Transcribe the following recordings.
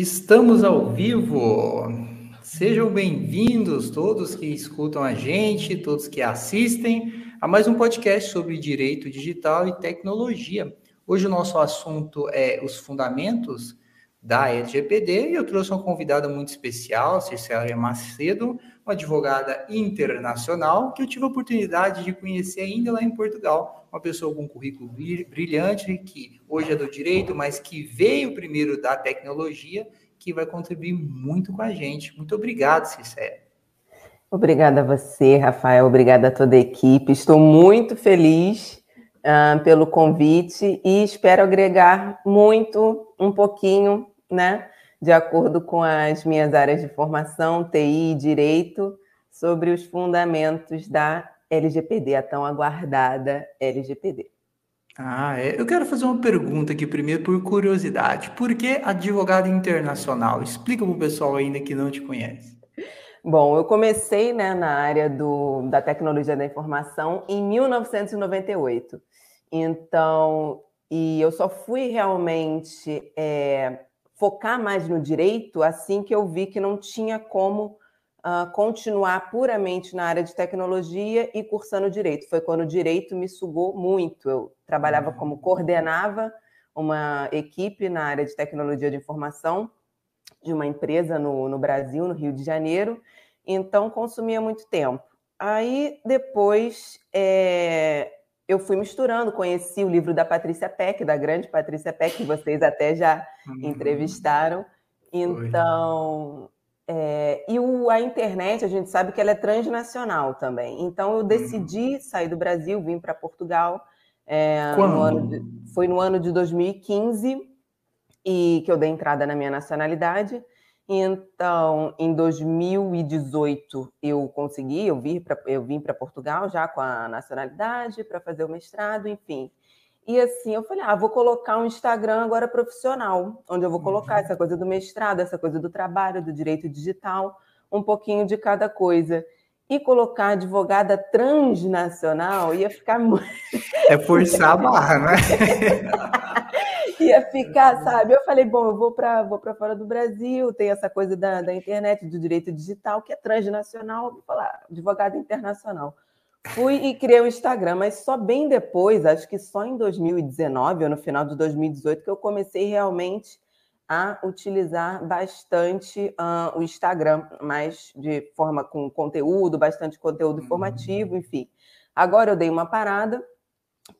Estamos ao vivo. Sejam bem-vindos todos que escutam a gente, todos que assistem a mais um podcast sobre direito digital e tecnologia. Hoje o nosso assunto é os fundamentos da LGPD e eu trouxe uma convidada muito especial, Cecília Macedo, uma advogada internacional que eu tive a oportunidade de conhecer ainda lá em Portugal, uma pessoa com um currículo brilhante que hoje é do direito, mas que veio primeiro da tecnologia, que vai contribuir muito com a gente. Muito obrigado, Cecília. Obrigada a você, Rafael. Obrigada a toda a equipe. Estou muito feliz uh, pelo convite e espero agregar muito, um pouquinho, né, de acordo com as minhas áreas de formação, TI e direito, sobre os fundamentos da LGPD, a tão aguardada LGPD. Ah, é. Eu quero fazer uma pergunta aqui primeiro por curiosidade. Por que advogado internacional? Explica para o pessoal ainda que não te conhece. Bom, eu comecei né, na área do, da tecnologia da informação em 1998. Então, e eu só fui realmente é, focar mais no direito assim que eu vi que não tinha como uh, continuar puramente na área de tecnologia e cursando direito. Foi quando o direito me sugou muito. Eu trabalhava como uhum. coordenava uma equipe na área de tecnologia de informação de uma empresa no, no Brasil, no Rio de Janeiro, então consumia muito tempo. Aí depois é, eu fui misturando, conheci o livro da Patrícia Peck, da grande Patrícia Peck, que vocês até já uhum. entrevistaram. Então, é, e o, a internet, a gente sabe que ela é transnacional também. Então, eu decidi uhum. sair do Brasil, vim para Portugal. É, no de, foi no ano de 2015 e que eu dei entrada na minha nacionalidade. Então, em 2018 eu consegui, eu vim para eu vim para Portugal já com a nacionalidade para fazer o mestrado, enfim. E assim, eu falei: "Ah, vou colocar um Instagram agora profissional, onde eu vou colocar uhum. essa coisa do mestrado, essa coisa do trabalho, do direito digital, um pouquinho de cada coisa." E colocar advogada transnacional ia ficar muito. É forçar a barra, né? ia ficar, sabe? Eu falei, bom, eu vou para vou fora do Brasil, tem essa coisa da, da internet, do direito digital, que é transnacional, vou falar, advogado internacional. Fui e criei o um Instagram, mas só bem depois, acho que só em 2019 ou no final de 2018, que eu comecei realmente a utilizar bastante uh, o Instagram, mais de forma com conteúdo, bastante conteúdo uhum. informativo, enfim. Agora eu dei uma parada,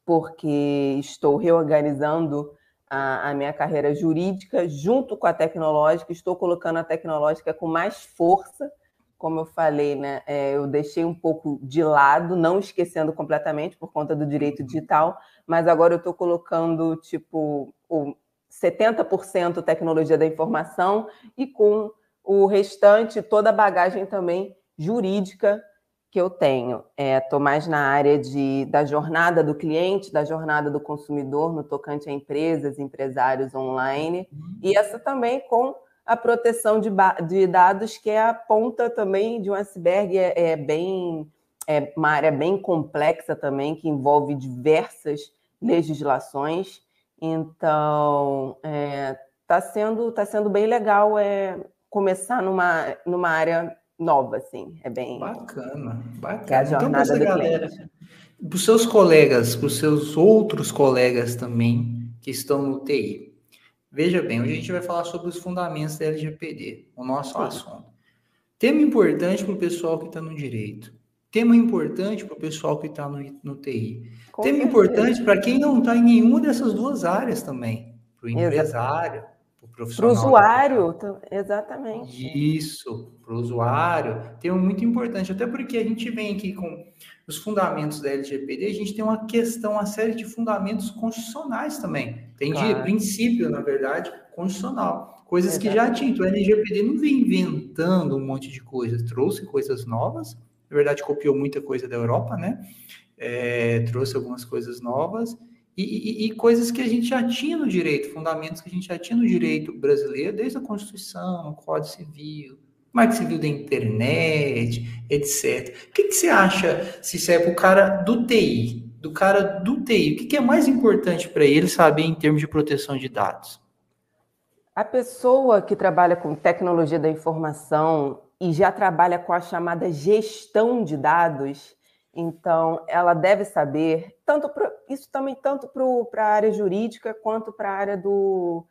porque estou reorganizando a, a, minha carreira jurídica junto com a tecnológica, estou colocando a tecnológica com mais força, como eu falei, né? É, eu deixei um pouco de lado, não esquecendo completamente por conta do direito digital, mas agora eu estou colocando tipo o 70% tecnologia da informação e com o restante, toda a bagagem também jurídica que eu tenho. Estou é, mais na área de, da jornada do cliente, da jornada do consumidor, no tocante a empresas, empresários online, uhum. e essa também com a proteção de, de, dados, que é a ponta também de um iceberg, é, é bem é uma área bem complexa também, que envolve diversas legislações. Então, está é, tá sendo, tá sendo bem legal é, começar numa, numa área nova, assim. É bem. Bacana, bacana. É a então, jornada então, galera, para os seus colegas, para os seus outros colegas também que estão no TI. Veja bem, hoje a gente vai falar sobre os fundamentos da LGPD, o nosso Sim. assunto. Tema importante para o pessoal que está no direito. Tema importante para o pessoal que está no, no TI. Com Tema certeza. importante para quem não está em nenhuma dessas duas áreas também. Para o empresário, para o usuário, exatamente. Isso, para o usuário, tem um muito importante, até porque a gente vem aqui com os fundamentos da LGPD, a gente tem uma questão, uma série de fundamentos constitucionais também. Tem claro. de princípio, na verdade, constitucional. Coisas que já tinham. Então, a LGPD não vem inventando um monte de coisas, trouxe coisas novas, na verdade, copiou muita coisa da Europa, né? É, trouxe algumas coisas novas e, e, e, coisas que a gente já tinha no direito, fundamentos que a gente já tinha no direito brasileiro, desde a Constituição, o Código Civil, Marco Civil da Internet, etc. O que, que você acha, se é para o cara do TI, do cara do TI, o que, que é mais importante para ele saber em termos de proteção de dados? A pessoa que trabalha com tecnologia da informação e já trabalha com a chamada gestão de dados, então ela deve saber tanto pro, isso também tanto para a área jurídica quanto para a área do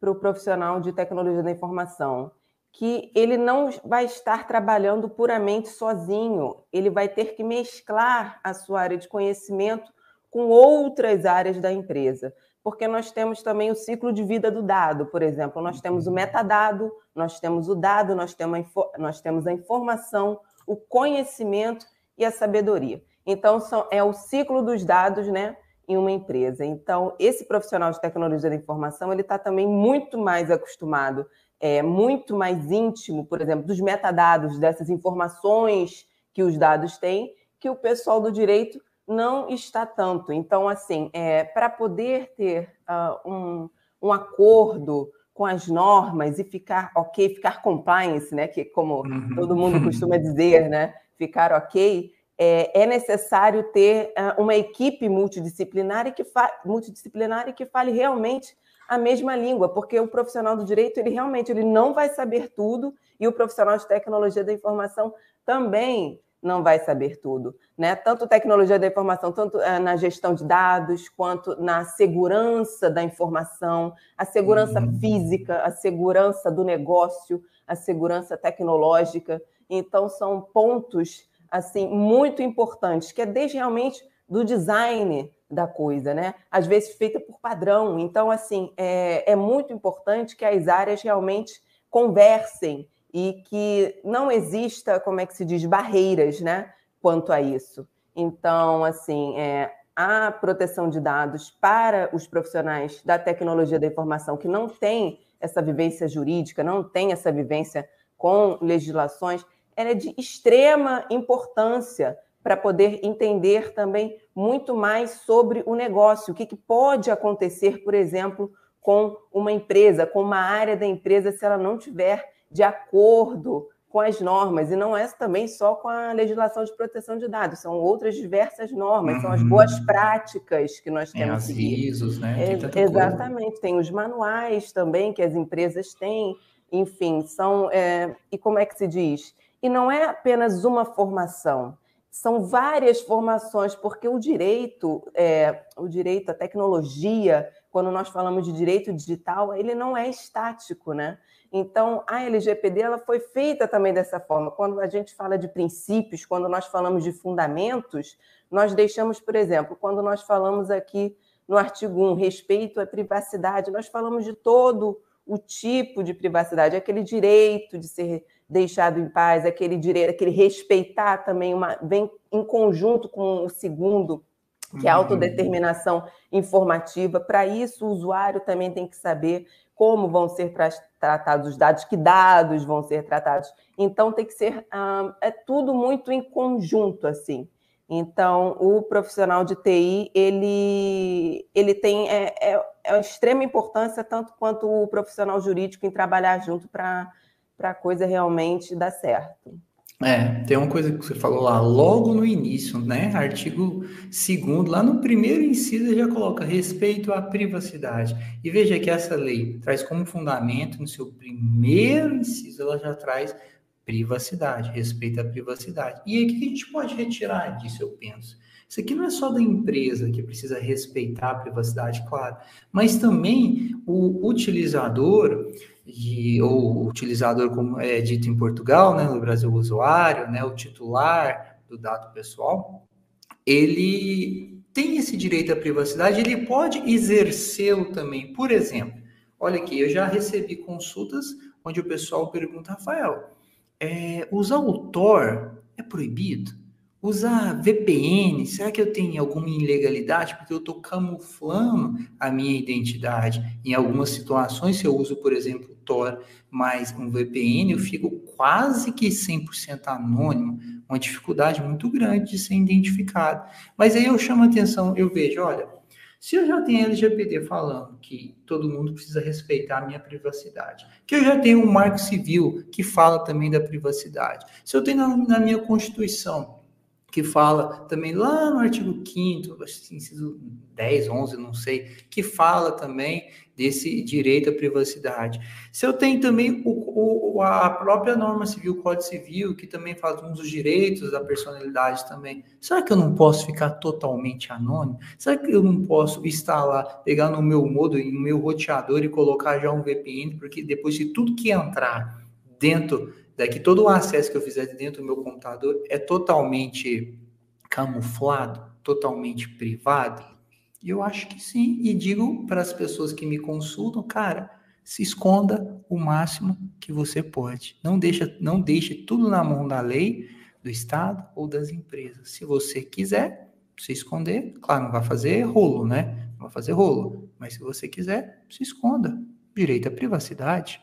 pro profissional de tecnologia da informação, que ele não vai estar trabalhando puramente sozinho, ele vai ter que mesclar a sua área de conhecimento com outras áreas da empresa porque nós temos também o ciclo de vida do dado, por exemplo, nós temos o metadado, nós temos o dado, nós temos a, nós temos a informação, o conhecimento e a sabedoria. Então, são, é o ciclo dos dados, né? Em uma empresa. Então, esse profissional de tecnologia da informação, ele está também muito mais acostumado, é, muito mais íntimo, por exemplo, dos metadados, dessas informações que os dados têm, que o pessoal do direito não está tanto. Então, assim, é, para poder ter uh, um, um acordo com as normas e ficar ok, ficar compliance, né? Que como uhum. todo mundo costuma dizer, né? Ficar ok, é, é necessário ter uh, uma equipe multidisciplinar e que multidisciplinar e que fale realmente a mesma língua, porque o profissional do direito ele realmente ele não vai saber tudo e o profissional de tecnologia da informação também não vai saber tudo, né? Tanto tecnologia da informação, tanto eh, na gestão de dados, quanto na segurança da informação, a segurança uhum. física, a segurança do negócio, a segurança tecnológica. Então são pontos assim muito importantes, que é desde realmente do design da coisa, né? Às vezes feita por padrão. Então assim é, é muito importante que as áreas realmente conversem e que não exista, como é que se diz, barreiras, né, quanto a isso. Então, assim, é, a proteção de dados para os profissionais da tecnologia da informação que não têm essa vivência jurídica, não têm essa vivência com legislações, é de extrema importância para poder entender também muito mais sobre o negócio, o que, que pode acontecer, por exemplo, com uma empresa, com uma área da empresa, se ela não tiver de acordo com as normas, e não é também só com a legislação de proteção de dados, são outras diversas normas, uhum. são as uhum. boas práticas que nós temos que seguir. ISOs, né? É, exatamente, coisa. tem os manuais também que as empresas têm, enfim, são. É, e como é que se diz? E não é apenas uma formação, são várias formações, porque o direito, é, o direito, a tecnologia, quando nós falamos de direito digital, ele não é estático, né? Então, a LGPD ela foi feita também dessa forma. Quando a gente fala de princípios, quando nós falamos de fundamentos, nós deixamos, por exemplo, quando nós falamos aqui no artigo 1, respeito à privacidade, nós falamos de todo o tipo de privacidade, aquele direito de ser deixado em paz, aquele direito, aquele respeitar também uma vem em conjunto com o segundo, que é a uhum. autodeterminação informativa. Para isso, o usuário também tem que saber como vão ser tratados os dados, que dados vão ser tratados. Então, tem que ser. Ah, é tudo muito em conjunto, assim. Então, o profissional de TI, ele, ele tem é, é, é uma extrema importância, tanto quanto o profissional jurídico, em trabalhar junto para a coisa realmente dar certo. É, tem uma coisa que você falou lá, logo no início, né? Artigo 2 lá no primeiro inciso já coloca respeito à privacidade. E veja que essa lei traz como fundamento, no seu primeiro inciso, ela já traz privacidade, respeito à privacidade. E aí, o que a gente pode retirar disso, eu penso? Isso aqui não é só da empresa que precisa respeitar a privacidade, claro, mas também o utilizador de, ou utilizador, como é dito em Portugal, né, no Brasil, o usuário, né, o titular do dado pessoal, ele tem esse direito à privacidade, ele pode exercê-lo também. Por exemplo, olha aqui, eu já recebi consultas onde o pessoal pergunta, Rafael, é, usar o Tor é proibido? Usar VPN, será que eu tenho alguma ilegalidade? Porque eu estou camuflando a minha identidade. Em algumas situações, se eu uso, por exemplo, Tor mais um VPN, eu fico quase que 100% anônimo, uma dificuldade muito grande de ser identificado. Mas aí eu chamo a atenção, eu vejo, olha, se eu já tenho LGPD falando que todo mundo precisa respeitar a minha privacidade, que eu já tenho um marco civil que fala também da privacidade, se eu tenho na, na minha Constituição que fala também lá no artigo 5 inciso 10, 11, não sei, que fala também desse direito à privacidade. Se eu tenho também o, o, a própria norma civil, o Código Civil, que também fala uns dos direitos da personalidade também, será que eu não posso ficar totalmente anônimo? Será que eu não posso instalar, pegar no meu modo, no meu roteador e colocar já um VPN, porque depois de tudo que entrar dentro daqui todo o acesso que eu fizer dentro do meu computador é totalmente camuflado, totalmente privado? E eu acho que sim. E digo para as pessoas que me consultam, cara, se esconda o máximo que você pode. Não deixa, não deixe tudo na mão da lei, do Estado ou das empresas. Se você quiser se esconder, claro, não vai fazer rolo, né? Não vai fazer rolo. Mas se você quiser, se esconda. Direito à privacidade.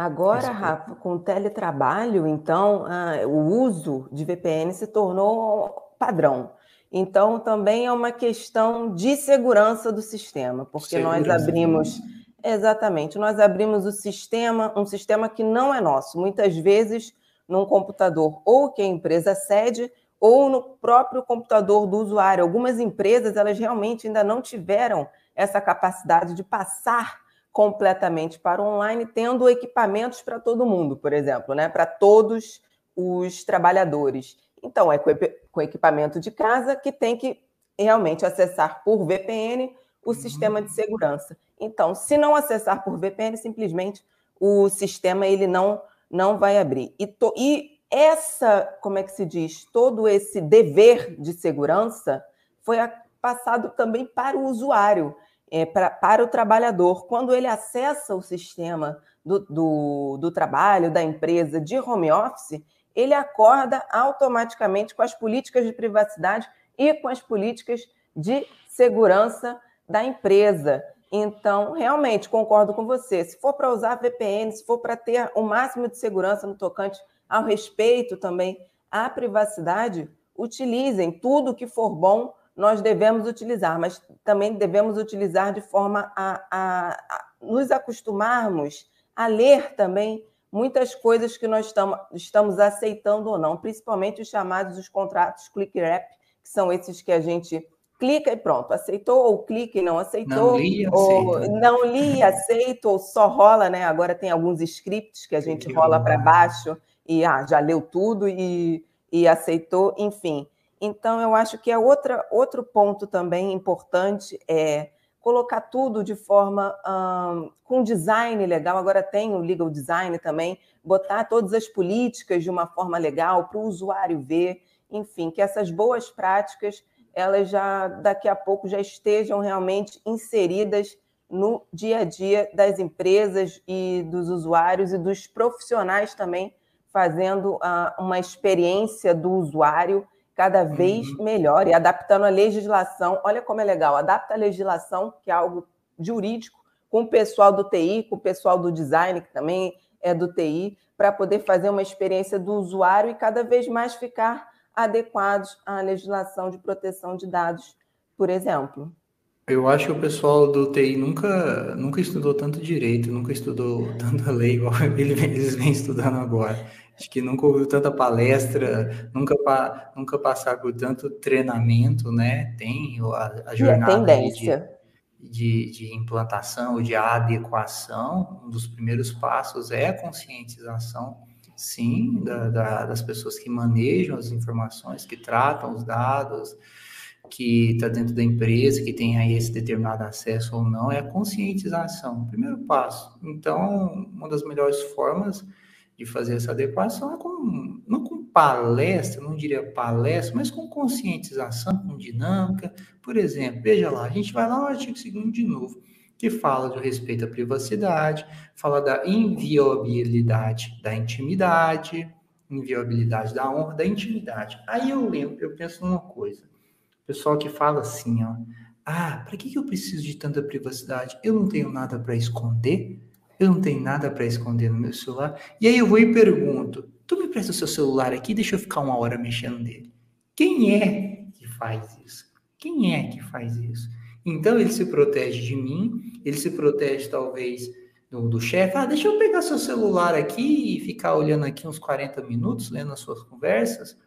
Agora, Rafa, com o teletrabalho, então, ah, o uso de VPN se tornou padrão. Então, também é uma questão de segurança do sistema, porque segurança. nós abrimos. Exatamente, nós abrimos o sistema, um sistema que não é nosso, muitas vezes num computador ou que a empresa cede, ou no próprio computador do usuário. Algumas empresas, elas realmente ainda não tiveram essa capacidade de passar completamente para o online, tendo equipamentos para todo mundo, por exemplo, né? para todos os trabalhadores. Então, é com equipamento de casa que tem que realmente acessar por VPN o uhum. sistema de segurança. Então, se não acessar por VPN, simplesmente o sistema ele não, não vai abrir. E, to, e essa, como é que se diz, todo esse dever de segurança foi passado também para o usuário é, pra, para o trabalhador. Quando ele acessa o sistema do, do, do trabalho, da empresa de home office, ele acorda automaticamente com as políticas de privacidade e com as políticas de segurança da empresa. Então, realmente, concordo com você. Se for para usar VPN, se for para ter o máximo de segurança no tocante ao respeito também à privacidade, utilizem tudo que for bom nós devemos utilizar, mas também devemos utilizar de forma a, a, a nos acostumarmos a ler também muitas coisas que nós estamos, estamos aceitando ou não, principalmente os chamados os contratos click wrap, que são esses que a gente clica e pronto, aceitou ou clica e não aceitou, não li, ou aceito. não li, aceito, ou só rola, né? Agora tem alguns scripts que a gente que rola para baixo e ah, já leu tudo e, e aceitou, enfim. Então, eu acho que é outra, outro ponto também importante é colocar tudo de forma com design legal. Agora tem o legal design também, botar todas as políticas de uma forma legal para o usuário ver, enfim, que essas boas práticas elas já daqui a pouco já estejam realmente inseridas no dia a dia das empresas e dos usuários e dos profissionais também, fazendo uh, uma experiência do usuário cada vez uhum. melhor e adaptando a legislação. Olha como é legal, adapta a legislação, que é algo jurídico, com o pessoal do TI, com o pessoal do design, que também é do TI, para poder fazer uma experiência do usuário e cada vez mais ficar adequados à legislação de proteção de dados, por exemplo. Eu acho que o pessoal do TI nunca, nunca estudou tanto direito, nunca estudou tanta lei igual eles vêm estudando agora. Acho que nunca ouviu tanta palestra, nunca, nunca passar por tanto treinamento, né? Tem a, a jornada de, de, de, implantação, de adequação. Um dos primeiros passos é a conscientização, sim, da, da, das pessoas que manejam as informações, que tratam os dados, que está dentro da empresa, que tem aí esse determinado acesso ou não, é a conscientização, primeiro passo. Então, uma das melhores formas de fazer essa adequação é com, não com palestra, não diria palestra, mas com conscientização, com dinâmica. Por exemplo, veja lá, a gente vai lá no artigo 2 de novo, que fala do respeito à privacidade, fala da inviolabilidade da intimidade, inviolabilidade da honra, da intimidade. Aí eu lembro, eu penso numa coisa. Pessoal que fala assim, ó, ah, para que, eu preciso de tanta privacidade? Eu não tenho nada para esconder? Eu não tenho nada para esconder no meu celular. E aí eu vou e pergunto: tu me presta o seu celular aqui, deixa eu ficar uma hora mexendo nele. Quem é que faz isso? Quem é que faz isso? Então ele se protege de mim, ele se protege talvez do, do chefe. Ah, deixa eu pegar seu celular aqui e ficar olhando aqui uns 40 minutos, lendo as suas conversas.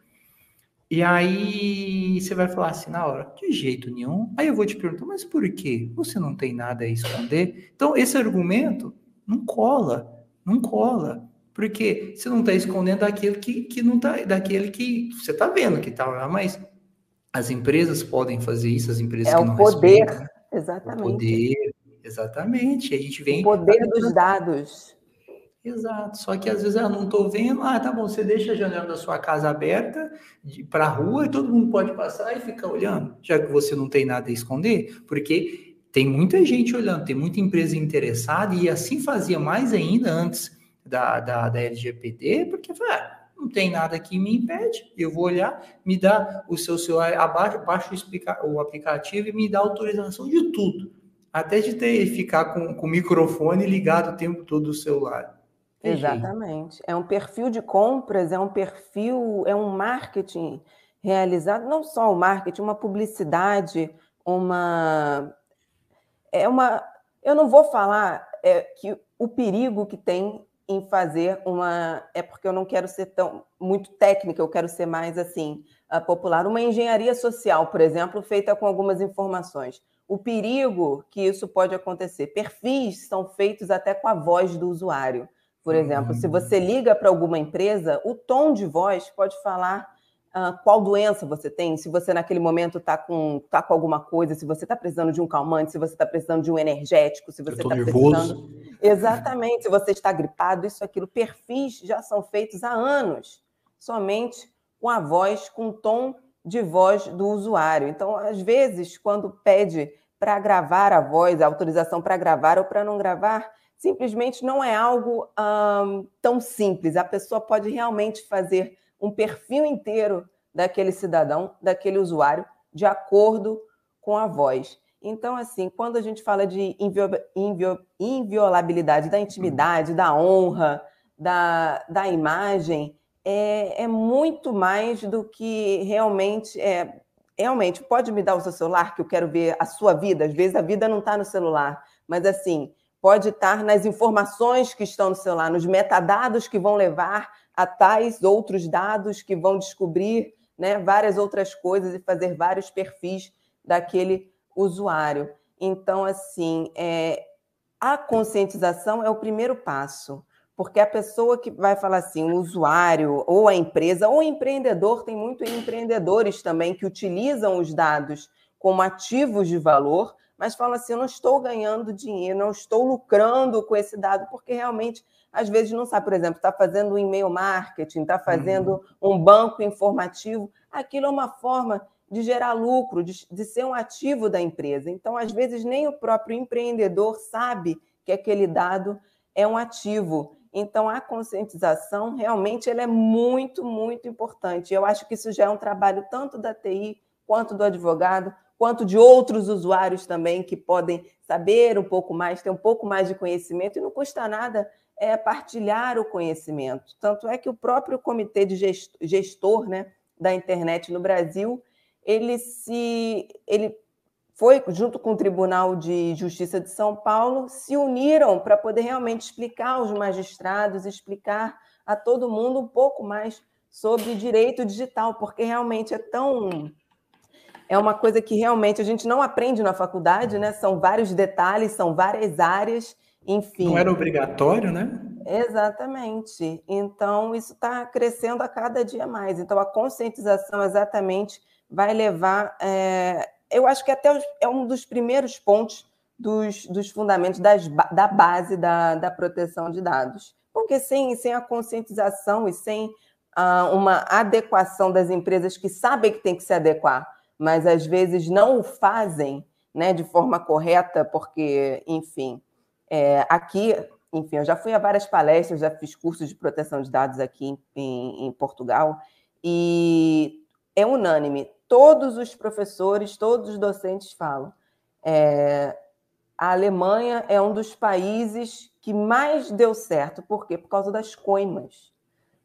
E aí você vai falar assim na hora, de jeito nenhum. Aí eu vou te perguntar, mas por quê? Você não tem nada a esconder? Então, esse argumento não cola, não cola. Porque você não está escondendo daquele que, que não tá, daquele que você está vendo que está lá, mas as empresas podem fazer isso, as empresas é que não poder, respeitam. Exatamente. O poder, exatamente. A gente vem. O poder dos dados. Exato. Só que às vezes eu não estou vendo. Ah, tá bom, você deixa a janela da sua casa aberta para a rua e todo mundo pode passar e ficar olhando, já que você não tem nada a esconder, porque tem muita gente olhando, tem muita empresa interessada, e assim fazia mais ainda antes da, da, da LGPD, porque ah, não tem nada que me impede, eu vou olhar, me dá o seu celular, abaixo, baixo o aplicativo e me dá autorização de tudo, até de ter ficar com, com o microfone ligado o tempo todo do celular. Exatamente. É um perfil de compras, é um perfil, é um marketing realizado, não só o marketing, uma publicidade, uma. É uma. Eu não vou falar é, que o perigo que tem em fazer uma. É porque eu não quero ser tão muito técnica, eu quero ser mais assim, popular. Uma engenharia social, por exemplo, feita com algumas informações. O perigo que isso pode acontecer. Perfis são feitos até com a voz do usuário. Por exemplo, se você liga para alguma empresa, o tom de voz pode falar uh, qual doença você tem, se você naquele momento está com, tá com alguma coisa, se você está precisando de um calmante, se você está precisando de um energético, se você está precisando. Exatamente, se você está gripado, isso, aquilo. Perfis já são feitos há anos, somente com a voz, com o tom de voz do usuário. Então, às vezes, quando pede para gravar a voz, a autorização para gravar ou para não gravar, simplesmente não é algo tão simples. A pessoa pode realmente fazer um perfil inteiro daquele cidadão, daquele usuário, de acordo com a voz. Então, assim, quando a gente fala de invio, invio, inviolabilidade da intimidade, da honra, da, da imagem, é, é muito mais do que realmente é. Realmente, pode me dar o seu celular que eu quero ver a sua vida? Às vezes a vida não está no celular, mas assim, pode estar nas informações que estão no celular, nos metadados que vão levar a tais outros dados que vão descobrir né, várias outras coisas e fazer vários perfis daquele usuário. Então, assim, é, a conscientização é o primeiro passo, porque a pessoa que vai falar assim, o usuário, ou a empresa, ou o empreendedor, tem muitos empreendedores também que utilizam os dados como ativos de valor mas fala assim: eu não estou ganhando dinheiro, não estou lucrando com esse dado, porque realmente, às vezes, não sabe, por exemplo, está fazendo um e-mail marketing, está fazendo uhum. um banco informativo, aquilo é uma forma de gerar lucro, de, de ser um ativo da empresa. Então, às vezes, nem o próprio empreendedor sabe que aquele dado é um ativo. Então, a conscientização realmente ela é muito, muito importante. Eu acho que isso já é um trabalho tanto da TI quanto do advogado, quanto de outros usuários também que podem saber um pouco mais, ter um pouco mais de conhecimento, e não custa nada é, partilhar o conhecimento. Tanto é que o próprio comitê de gestor, gestor né, da internet no Brasil, ele se ele foi junto com o Tribunal de Justiça de São Paulo, se uniram para poder realmente explicar aos magistrados, explicar a todo mundo um pouco mais sobre direito digital, porque realmente é tão é uma coisa que realmente a gente não aprende na faculdade, né? São vários detalhes, são várias áreas, enfim. Não era obrigatório, né? Exatamente. Então, isso está crescendo a cada dia mais. Então, a conscientização exatamente vai levar. É... eu acho que até é um dos primeiros pontos dos, dos fundamentos das, da base da, da proteção de dados. Porque sem, sem a conscientização e sem ah, uma adequação das empresas que sabem que tem que se adequar mas às vezes não o fazem né, de forma correta, porque, enfim, é, aqui, enfim, eu já fui a várias palestras, já fiz cursos de proteção de dados aqui em, em Portugal, e é unânime, todos os professores, todos os docentes falam. É, a Alemanha é um dos países que mais deu certo. Por quê? Por causa das coimas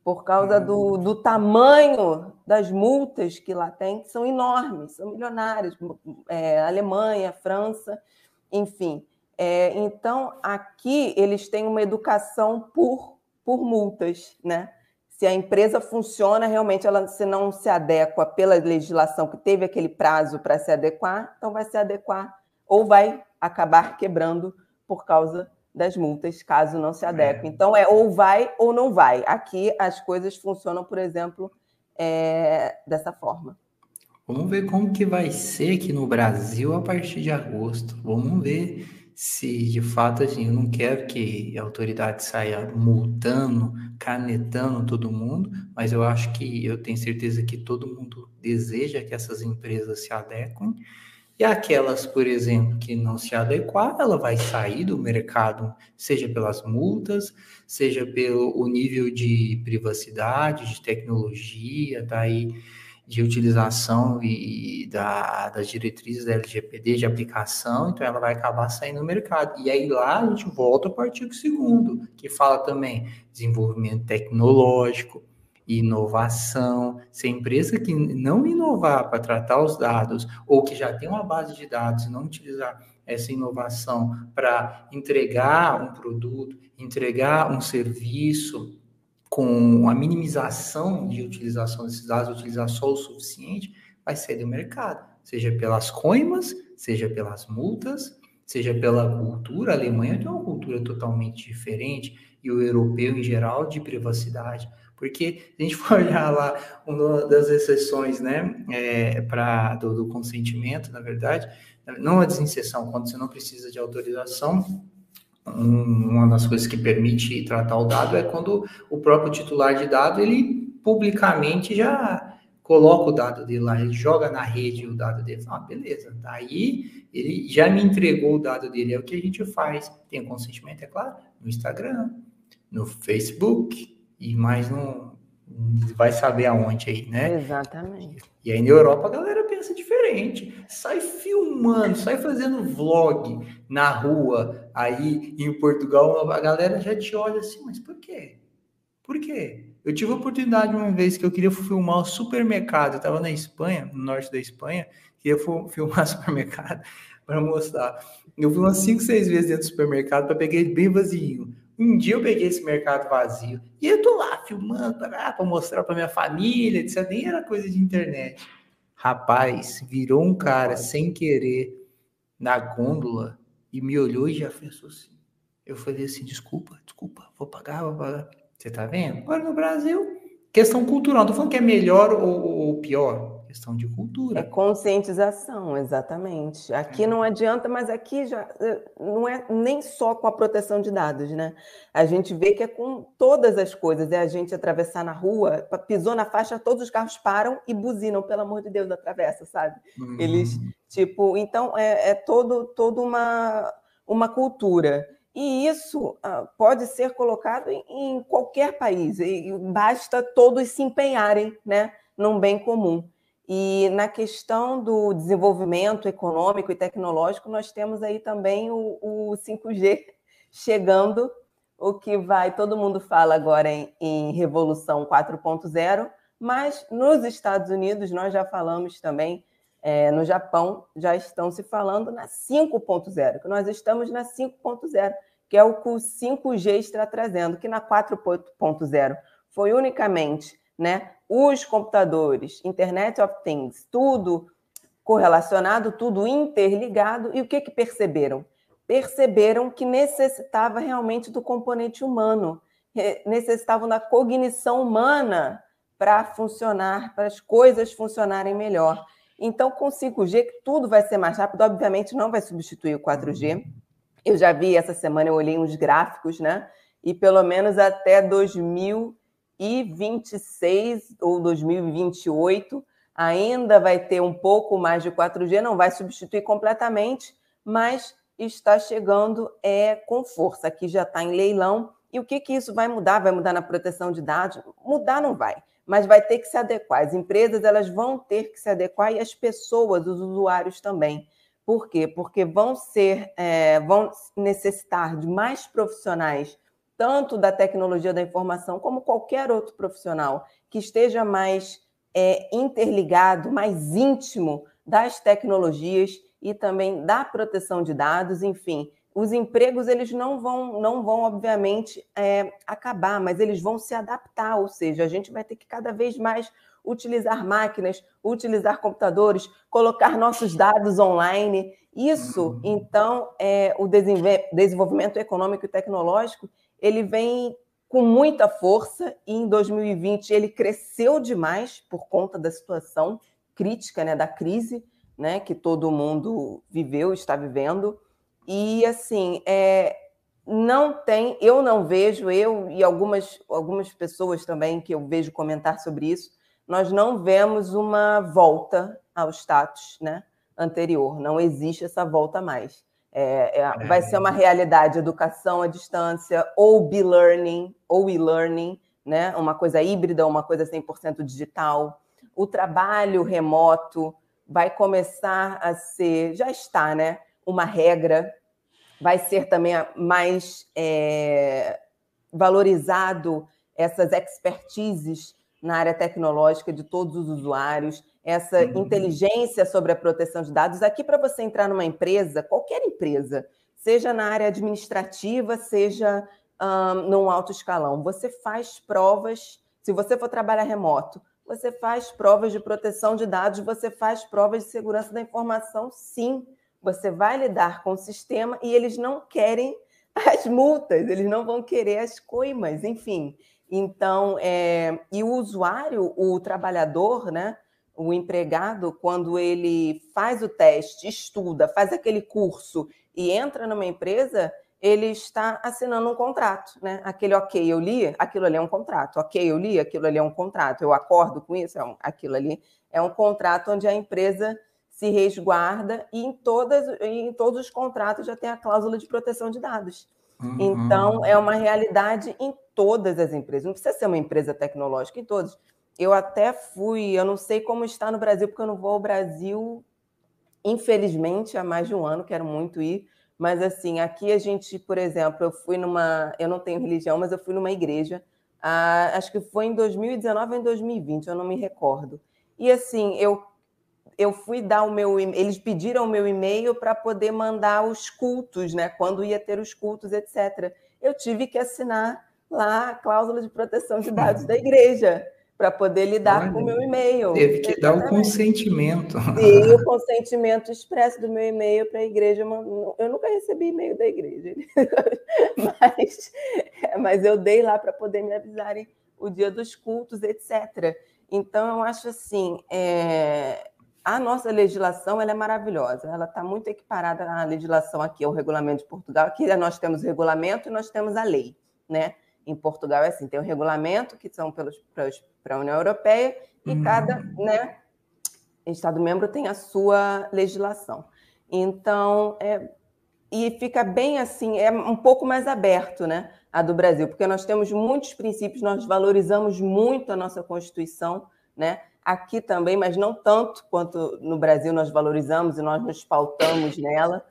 por causa do, do tamanho das multas que lá tem, que são enormes, são milionárias. É, Alemanha, França, enfim. É, então, aqui eles têm uma educação por, por multas, né? se a empresa funciona, realmente ela se não se adequa pela legislação que teve aquele prazo para se adequar, então vai se adequar ou vai acabar quebrando por causa das multas, caso não se adeque. É. Então é ou vai ou não vai. Aqui as coisas funcionam, por exemplo, é, dessa forma. Vamos ver como que vai ser aqui no Brasil a partir de agosto. Vamos ver se de fato assim, eu não quero que a autoridade saia multando, canetando todo mundo, mas eu acho que eu tenho certeza que todo mundo deseja que essas empresas se adequem. E aquelas, por exemplo, que não se adequar, ela vai sair do mercado, seja pelas multas, seja pelo o nível de privacidade, de tecnologia, daí de utilização e da, das diretrizes da LGPD de aplicação, então ela vai acabar saindo no mercado. E aí lá a gente volta para o artigo 2 que fala também desenvolvimento tecnológico, inovação. Se a empresa que não inovar para tratar os dados, ou que já tem uma base de dados e não utilizar essa inovação para entregar um produto, entregar um serviço, com a minimização de utilização desses dados, utilizar só o suficiente, vai sair do mercado, seja pelas coimas, seja pelas multas, seja pela cultura. A Alemanha tem uma cultura totalmente diferente e o europeu em geral de privacidade. Porque se a gente for olhar lá uma das exceções, né, é, do, do consentimento, na verdade, não a desinserção, quando você não precisa de autorização, uma das coisas que permite tratar o dado é quando o próprio titular de dado ele publicamente já coloca o dado dele lá, ele joga na rede o dado dele, ah, beleza, daí ele já me entregou o dado dele, é o que a gente faz, tem consentimento, é claro, no Instagram, no Facebook e mais no vai saber aonde aí, né? Exatamente. E aí na Europa a galera pensa diferente, sai filmando, sai fazendo vlog na rua, aí em Portugal a galera já te olha assim, mas por quê? Por quê? Eu tive a oportunidade uma vez que eu queria filmar o supermercado, eu estava na Espanha, no norte da Espanha, queria filmar o supermercado para mostrar. Eu fui umas 5, 6 vezes dentro do supermercado para pegar ele bem vazio. Um dia eu peguei esse mercado vazio e eu tô lá filmando para mostrar para minha família, etc. Nem era coisa de internet. Rapaz, virou um cara sem querer na gôndola e me olhou e já fez assim. Eu falei assim: desculpa, desculpa, vou pagar, vou pagar. Você tá vendo? Agora no Brasil, questão cultural. Não tô falando que é melhor ou, ou pior questão de cultura. É conscientização, exatamente. Aqui é. não adianta, mas aqui já eh, não é nem só com a proteção de dados, né? A gente vê que é com todas as coisas. É a gente atravessar na rua, pisou na faixa, todos os carros param e buzinam, pelo amor de Deus, atravessa, sabe? Uhum. Eles, tipo, então é, é todo, toda uma, uma cultura. E isso uh, pode ser colocado em, em qualquer país, e basta todos se empenharem né, num bem comum. E na questão do desenvolvimento econômico e tecnológico, nós temos aí também o, o 5G chegando, o que vai, todo mundo fala agora em, em revolução 4.0, mas nos Estados Unidos nós já falamos também, é, no Japão já estão se falando na 5.0, que nós estamos na 5.0, que é o que o 5G está trazendo, que na 4.0 foi unicamente né, os computadores, Internet of Things, tudo correlacionado, tudo interligado, e o que, que perceberam? Perceberam que necessitava realmente do componente humano, necessitavam da cognição humana para funcionar, para as coisas funcionarem melhor. Então, com 5G, tudo vai ser mais rápido, obviamente não vai substituir o 4G. Eu já vi essa semana, eu olhei uns gráficos, né? E pelo menos até 2000 2026 ou 2028 ainda vai ter um pouco mais de 4G, não vai substituir completamente, mas está chegando é com força. Aqui já está em leilão. E o que, que isso vai mudar? Vai mudar na proteção de dados? Mudar não vai, mas vai ter que se adequar. As empresas elas vão ter que se adequar e as pessoas, os usuários também. Por quê? Porque vão ser, é, vão necessitar de mais profissionais tanto da tecnologia da informação como qualquer outro profissional que esteja mais é, interligado, mais íntimo das tecnologias e também da proteção de dados, enfim, os empregos eles não vão, não vão obviamente é, acabar, mas eles vão se adaptar, ou seja, a gente vai ter que cada vez mais utilizar máquinas, utilizar computadores, colocar nossos dados online. Isso, uhum. então, é, o desenvolvimento econômico e tecnológico ele vem com muita força e em 2020 ele cresceu demais por conta da situação crítica, né, da crise, né, que todo mundo viveu, está vivendo. E assim, é, não tem, eu não vejo, eu e algumas, algumas pessoas também que eu vejo comentar sobre isso, nós não vemos uma volta ao status né, anterior, não existe essa volta mais. É, é, vai ser uma realidade educação à distância, ou be-learning, ou e-learning, né? uma coisa híbrida, uma coisa 100% digital. O trabalho remoto vai começar a ser, já está, né? uma regra, vai ser também mais é, valorizado essas expertises na área tecnológica de todos os usuários, essa uhum. inteligência sobre a proteção de dados. Aqui, para você entrar numa empresa, qualquer empresa, seja na área administrativa, seja um, num alto escalão, você faz provas. Se você for trabalhar remoto, você faz provas de proteção de dados, você faz provas de segurança da informação, sim. Você vai lidar com o sistema e eles não querem as multas, eles não vão querer as coimas, enfim. Então, é, e o usuário, o trabalhador, né, o empregado, quando ele faz o teste, estuda, faz aquele curso e entra numa empresa, ele está assinando um contrato, né? Aquele ok, eu li, aquilo ali é um contrato. Ok, eu li, aquilo ali é um contrato. Eu acordo com isso, é um, aquilo ali é um contrato onde a empresa se resguarda e em, todas, em todos os contratos já tem a cláusula de proteção de dados. Uhum. Então, é uma realidade em todas as empresas. Não precisa ser uma empresa tecnológica, em todas. Eu até fui, eu não sei como está no Brasil, porque eu não vou ao Brasil, infelizmente, há mais de um ano, quero muito ir. Mas, assim, aqui a gente, por exemplo, eu fui numa. Eu não tenho religião, mas eu fui numa igreja, acho que foi em 2019 ou em 2020, eu não me recordo. E, assim, eu eu fui dar o meu eles pediram o meu e-mail para poder mandar os cultos, né? Quando ia ter os cultos, etc. Eu tive que assinar lá a cláusula de proteção de dados da igreja para poder lidar Olha, com o meu e-mail. Teve que Exatamente. dar o consentimento. E o consentimento expresso do meu e-mail para a igreja. Eu nunca recebi e-mail da igreja, mas, mas eu dei lá para poder me avisarem o dia dos cultos, etc. Então, eu acho assim, é, a nossa legislação ela é maravilhosa, ela está muito equiparada à legislação aqui, ao regulamento de Portugal. Aqui nós temos regulamento e nós temos a lei, né? Em Portugal é assim, tem o regulamento, que são para a União Europeia, e uhum. cada né, Estado-membro tem a sua legislação. Então, é, e fica bem assim, é um pouco mais aberto, né? A do Brasil, porque nós temos muitos princípios, nós valorizamos muito a nossa Constituição, né? aqui também, mas não tanto quanto no Brasil nós valorizamos e nós nos pautamos nela.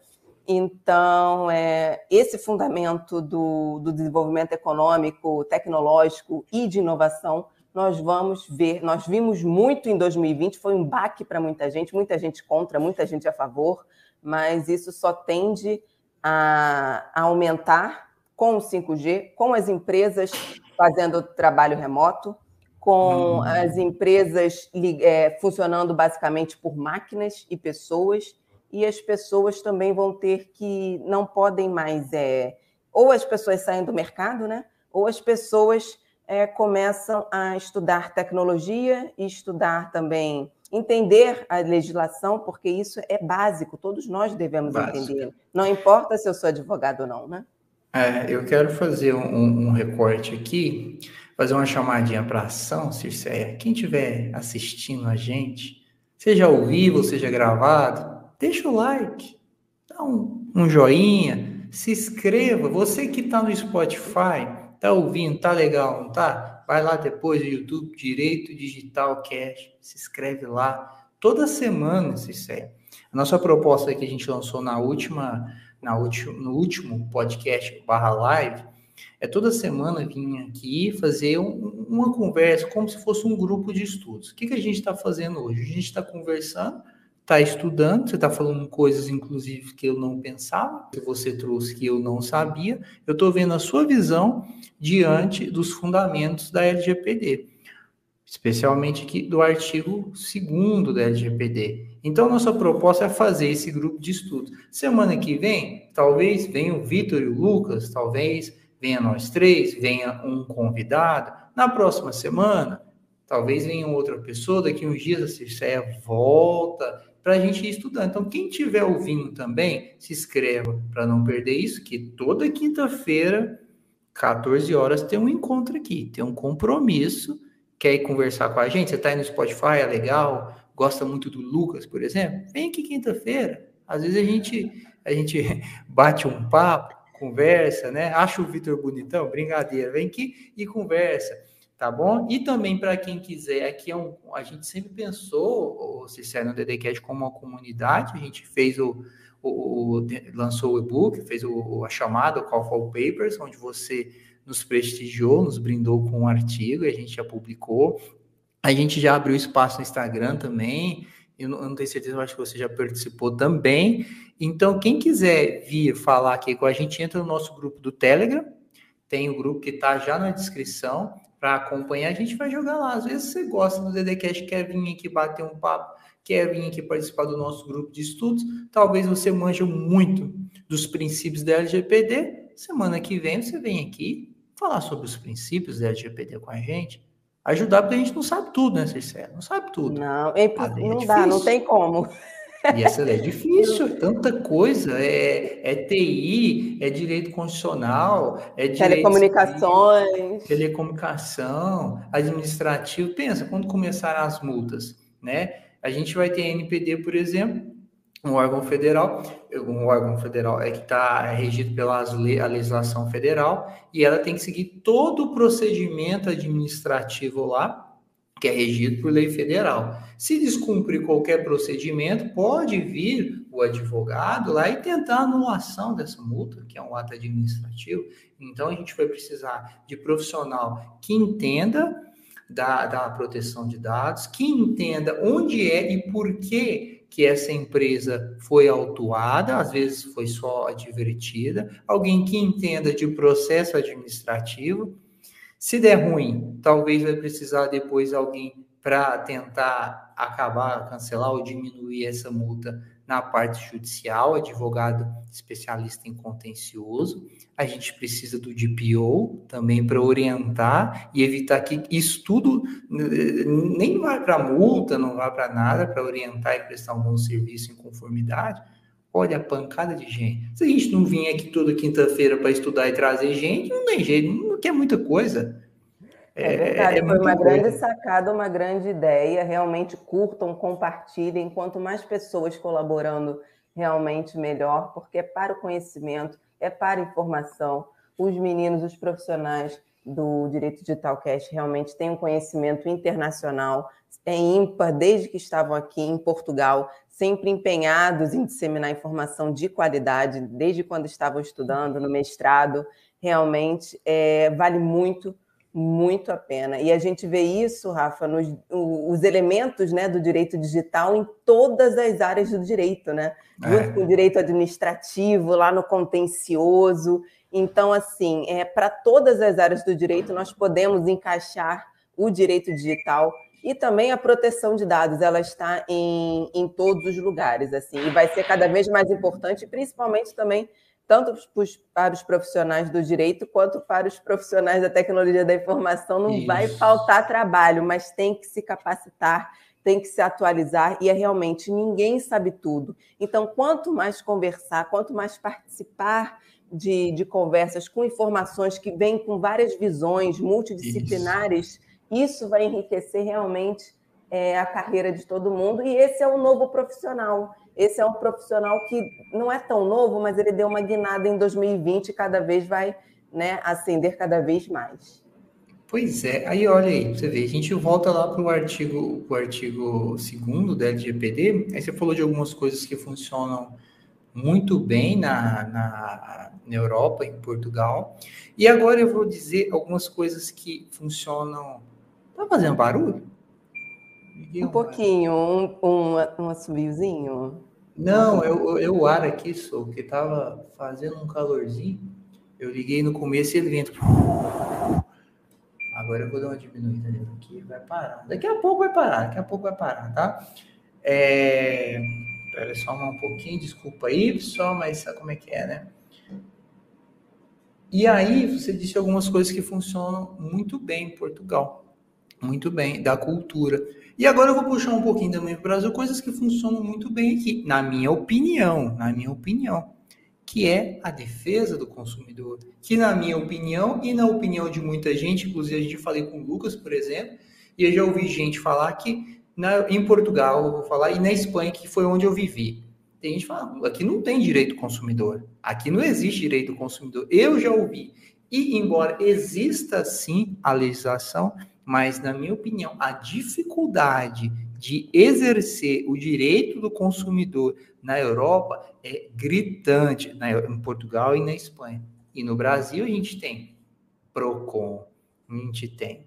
Então, é, esse fundamento do, do desenvolvimento econômico, tecnológico e de inovação, nós vamos ver, nós vimos muito em 2020, foi um baque para muita gente, muita gente contra, muita gente a favor, mas isso só tende a, a aumentar com o 5G, com as empresas fazendo trabalho remoto, com hum. as empresas é, funcionando basicamente por máquinas e pessoas, e as pessoas também vão ter que não podem mais é, ou as pessoas saem do mercado, né? Ou as pessoas é, começam a estudar tecnologia e estudar também entender a legislação, porque isso é básico, todos nós devemos básico. entender. Não importa se eu sou advogado ou não, né? É, eu quero fazer um, um recorte aqui fazer uma chamadinha para ação, Circeia. Quem estiver assistindo a gente, seja ao vivo, seja gravado, deixa o like, dá um, um joinha, se inscreva. Você que está no Spotify, tá ouvindo, tá legal, não tá? Vai lá depois no YouTube, Direito Digital Cash, se inscreve lá. Toda semana, Circeia. A nossa proposta que a gente lançou na última, na último, no último podcast barra live é toda semana vir aqui fazer um, uma conversa, como se fosse um grupo de estudos. O que, que a gente está fazendo hoje? A gente está conversando, está estudando, você está falando coisas, inclusive, que eu não pensava, que você trouxe que eu não sabia. Eu estou vendo a sua visão diante dos fundamentos da LGPD, especialmente aqui do artigo 2 da LGPD. Então, nossa proposta é fazer esse grupo de estudos. Semana que vem, talvez venha o Vitor e o Lucas, talvez venha nós três, venha um convidado. Na próxima semana, talvez venha outra pessoa, daqui uns dias a Circeia volta para a gente ir estudando. Então, quem estiver ouvindo também, se inscreva para não perder isso, que toda quinta-feira, 14 horas, tem um encontro aqui, tem um compromisso. Quer ir conversar com a gente? Você está aí no Spotify, é legal? Gosta muito do Lucas, por exemplo? Vem aqui quinta-feira. Às vezes a gente, a gente bate um papo, conversa, né? Acha o Vitor bonitão? Brincadeira. Vem aqui e conversa tá bom? E também para quem quiser, aqui é um, a gente sempre pensou, o Cicero no DDCast como uma comunidade, a gente fez o, o, o lançou o e-book, fez o, a chamada, o Call for Papers, onde você nos prestigiou, nos brindou com um artigo, e a gente já publicou. A gente já abriu espaço no Instagram também, eu não, eu não tenho certeza, eu acho que você já participou também. Então, quem quiser vir falar aqui com a gente, entra no nosso grupo do Telegram, tem o grupo que está já na descrição, para acompanhar, a gente vai jogar lá. Às vezes você gosta do DDCast, quer vir aqui bater um papo, quer vir aqui participar do nosso grupo de estudos. Talvez você manja muito dos princípios da LGPD. Semana que vem você vem aqui falar sobre os princípios da LGPD com a gente. Ajudar, porque a gente não sabe tudo, né, Cicero? Não sabe tudo. Não, é, é não dá, não tem como. E essa é difícil, é tanta coisa. É, é TI, é direito constitucional, é direito telecomunicações, telecomunicação, administrativo. Pensa, quando começarem as multas, né? A gente vai ter NPD, por exemplo, um órgão federal, um órgão federal é que está regido pela legislação federal e ela tem que seguir todo o procedimento administrativo lá que é regido por lei federal. Se descumprir qualquer procedimento, pode vir o advogado lá e tentar a anulação dessa multa, que é um ato administrativo. Então, a gente vai precisar de profissional que entenda da, da proteção de dados, que entenda onde é e por que que essa empresa foi autuada, às vezes foi só advertida, alguém que entenda de processo administrativo, se der ruim, talvez vai precisar depois alguém para tentar acabar, cancelar ou diminuir essa multa na parte judicial, advogado especialista em contencioso. A gente precisa do DPO também para orientar e evitar que isso tudo nem vai para multa, não vai para nada, para orientar e prestar um bom serviço em conformidade. Olha a pancada de gente. Se a gente não vir aqui toda quinta-feira para estudar e trazer gente, não tem jeito, não quer muita coisa. É, é verdade, é foi uma coisa. grande sacada, uma grande ideia. Realmente curtam, compartilhem. Quanto mais pessoas colaborando, realmente melhor, porque é para o conhecimento, é para a informação. Os meninos, os profissionais do Direito Digital Cash realmente têm um conhecimento internacional, é ímpar desde que estavam aqui em Portugal, sempre empenhados em disseminar informação de qualidade, desde quando estavam estudando no mestrado. Realmente é, vale muito, muito a pena. E a gente vê isso, Rafa, nos os elementos né, do direito digital em todas as áreas do direito, né? É. Junto com o direito administrativo, lá no contencioso. Então, assim, é, para todas as áreas do direito, nós podemos encaixar o direito digital e também a proteção de dados, ela está em, em todos os lugares, assim, e vai ser cada vez mais importante, principalmente também tanto para os profissionais do direito quanto para os profissionais da tecnologia da informação. Não Isso. vai faltar trabalho, mas tem que se capacitar, tem que se atualizar e é realmente ninguém sabe tudo. Então, quanto mais conversar, quanto mais participar de, de conversas com informações que vêm com várias visões multidisciplinares. Isso isso vai enriquecer realmente é, a carreira de todo mundo. E esse é o novo profissional. Esse é um profissional que não é tão novo, mas ele deu uma guinada em 2020 e cada vez vai né, ascender cada vez mais. Pois é, aí olha aí, você vê, a gente volta lá para o artigo, o artigo 2 da LGPD, aí você falou de algumas coisas que funcionam muito bem na, na, na Europa, em Portugal, e agora eu vou dizer algumas coisas que funcionam Tá fazendo barulho? Um pouquinho, um, um, um assobiozinho. Não, eu, eu, o ar aqui, sou que tava fazendo um calorzinho. Eu liguei no começo e ele vento. Agora eu vou dar uma diminuída aqui, vai parar. Daqui a pouco vai parar, daqui a pouco vai parar, tá? É... Espera só um pouquinho, desculpa aí, só, mas sabe como é que é, né? E aí, você disse algumas coisas que funcionam muito bem em Portugal, muito bem, da cultura. E agora eu vou puxar um pouquinho também para o Brasil, coisas que funcionam muito bem aqui, na minha opinião, na minha opinião, que é a defesa do consumidor, que na minha opinião e na opinião de muita gente, inclusive a gente falei com o Lucas, por exemplo, e eu já ouvi gente falar que na, em Portugal, eu vou falar, e na Espanha, que foi onde eu vivi. Tem gente falando, aqui não tem direito consumidor, aqui não existe direito consumidor. Eu já ouvi. E embora exista sim a legislação, mas na minha opinião, a dificuldade de exercer o direito do consumidor na Europa é gritante, na, em Portugal e na Espanha. E no Brasil a gente tem Procon, a gente tem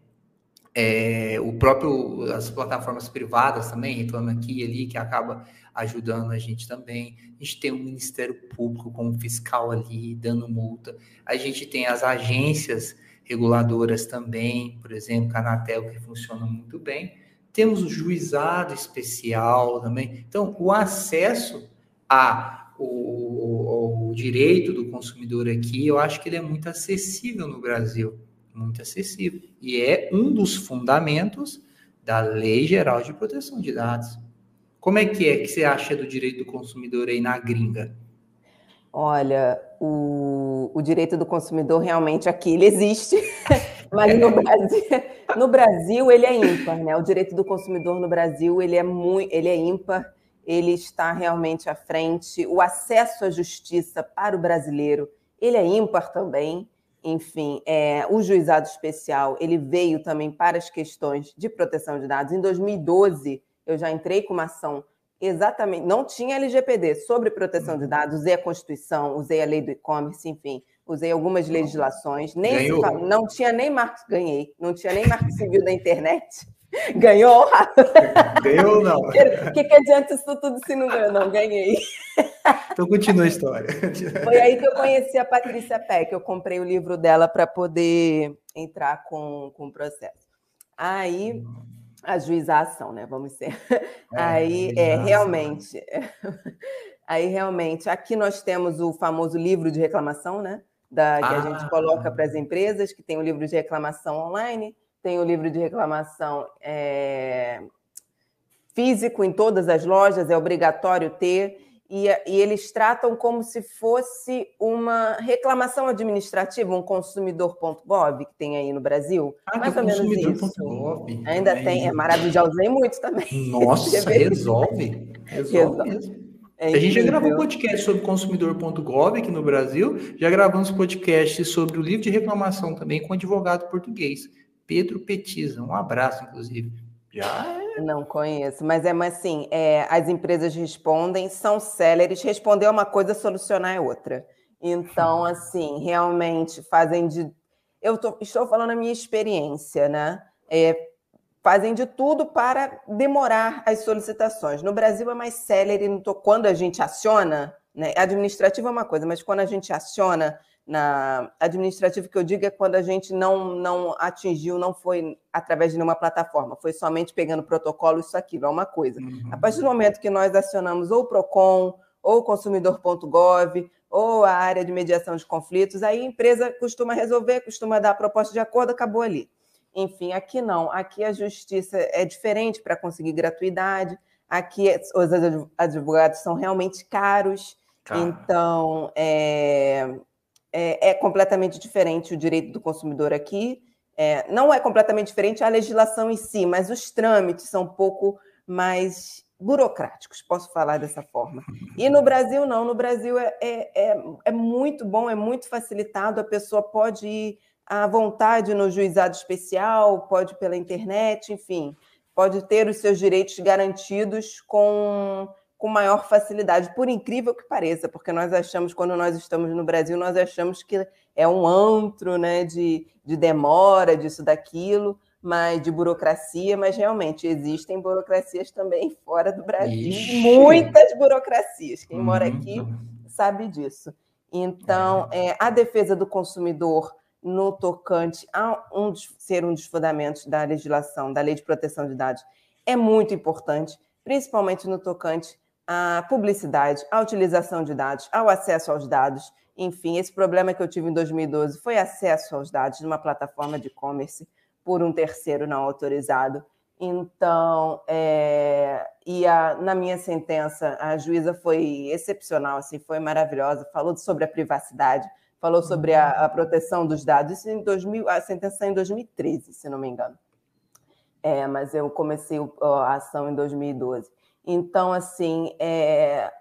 é, o próprio as plataformas privadas também reclamam aqui e ali que acaba ajudando a gente também. A gente tem o Ministério Público como fiscal ali dando multa. A gente tem as agências reguladoras também, por exemplo, Canatel que funciona muito bem. Temos o juizado especial também. Então, o acesso a o, o, o direito do consumidor aqui, eu acho que ele é muito acessível no Brasil muito acessível. E é um dos fundamentos da Lei Geral de Proteção de Dados. Como é que é que você acha do direito do consumidor aí na gringa? Olha, o, o direito do consumidor realmente aqui ele existe, mas no Brasil, no Brasil ele é ímpar, né? O direito do consumidor no Brasil ele é muito, ele é ímpar, ele está realmente à frente. O acesso à justiça para o brasileiro ele é ímpar também enfim, é, o juizado especial ele veio também para as questões de proteção de dados. Em 2012, eu já entrei com uma ação exatamente, não tinha LGPD sobre proteção de dados, usei a Constituição, usei a lei do e-commerce, enfim, usei algumas legislações, nem se, não tinha nem marco, ganhei, não tinha nem marco civil da internet. Ganhou? Ganhou não? O que, que adianta isso tudo se não ganhou? Não, ganhei. Então continua a história. Foi aí que eu conheci a Patrícia Peck. Eu comprei o livro dela para poder entrar com, com o processo. Aí, a juização, né? Vamos ser. É, aí, é, realmente. Aí, realmente, aqui nós temos o famoso livro de reclamação, né? Da, que ah, a gente coloca para as empresas, que tem o livro de reclamação online tem o livro de reclamação é, físico em todas as lojas, é obrigatório ter, e, e, eles tratam como se fosse uma reclamação administrativa, um consumidor.gov que tem aí no Brasil. Ah, mais ou menos isso. Ainda tem, é maravilhoso, já usei muito também. Nossa, resolve. Resolve, mesmo. É a gente já gravou podcast sobre consumidor.gov aqui no Brasil, já gravamos podcast sobre o livro de reclamação também com advogado português. Pedro Petiza. Um abraço, inclusive. Já é... Não conheço, mas é mas assim, é, as empresas respondem, são céleres, responder é uma coisa, solucionar é outra. Então, assim, realmente fazem de. Eu tô, estou falando a minha experiência, né? É, fazem de tudo para demorar as solicitações. No Brasil é mais célere, quando a gente aciona, né? Administrativo é uma coisa, mas quando a gente aciona, na administrativo que eu digo é quando a gente não, não atingiu, não foi através de nenhuma plataforma, foi somente pegando protocolo, isso aquilo, é uma coisa. Uhum. A partir do momento que nós acionamos ou o PROCON, ou consumidor.gov, ou a área de mediação de conflitos, aí a empresa costuma resolver, costuma dar a proposta de acordo, acabou ali. Enfim, aqui não, aqui a justiça é diferente para conseguir gratuidade, aqui os advogados são realmente caros, então é, é, é completamente diferente o direito do consumidor aqui. É, não é completamente diferente a legislação em si, mas os trâmites são um pouco mais burocráticos, posso falar dessa forma. E no Brasil, não. No Brasil é, é, é, é muito bom, é muito facilitado, a pessoa pode ir à vontade no juizado especial, pode pela internet, enfim, pode ter os seus direitos garantidos com com maior facilidade, por incrível que pareça, porque nós achamos, quando nós estamos no Brasil, nós achamos que é um antro né, de, de demora, disso, daquilo, mas de burocracia, mas realmente existem burocracias também fora do Brasil, Ixi. muitas burocracias. Quem uhum. mora aqui sabe disso. Então, é. É, a defesa do consumidor no tocante a um, ser um dos fundamentos da legislação, da Lei de Proteção de Dados, é muito importante, principalmente no tocante à publicidade, à utilização de dados, ao acesso aos dados. Enfim, esse problema que eu tive em 2012 foi acesso aos dados numa plataforma de e-commerce por um terceiro não autorizado. Então, é, e a, na minha sentença, a juíza foi excepcional, assim, foi maravilhosa, falou sobre a privacidade, falou sobre a, a proteção dos dados, isso em 2000, a sentença em 2013, se não me engano. É, mas eu comecei a ação em 2012. Então, assim, é,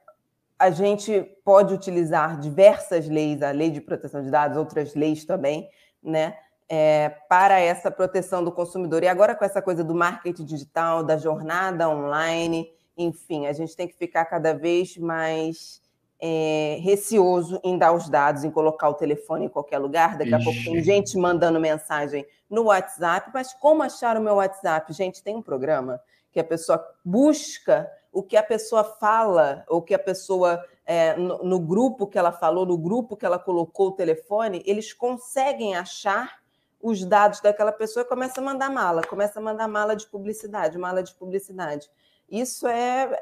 a gente pode utilizar diversas leis, a lei de proteção de dados, outras leis também, né? é, para essa proteção do consumidor. E agora, com essa coisa do marketing digital, da jornada online, enfim, a gente tem que ficar cada vez mais é, receoso em dar os dados, em colocar o telefone em qualquer lugar. Daqui Ixi. a pouco tem gente mandando mensagem no WhatsApp, mas como achar o meu WhatsApp? Gente, tem um programa que a pessoa busca o que a pessoa fala, ou que a pessoa, é, no, no grupo que ela falou, no grupo que ela colocou o telefone, eles conseguem achar os dados daquela pessoa e começa a mandar mala, começa a mandar mala de publicidade, mala de publicidade. Isso é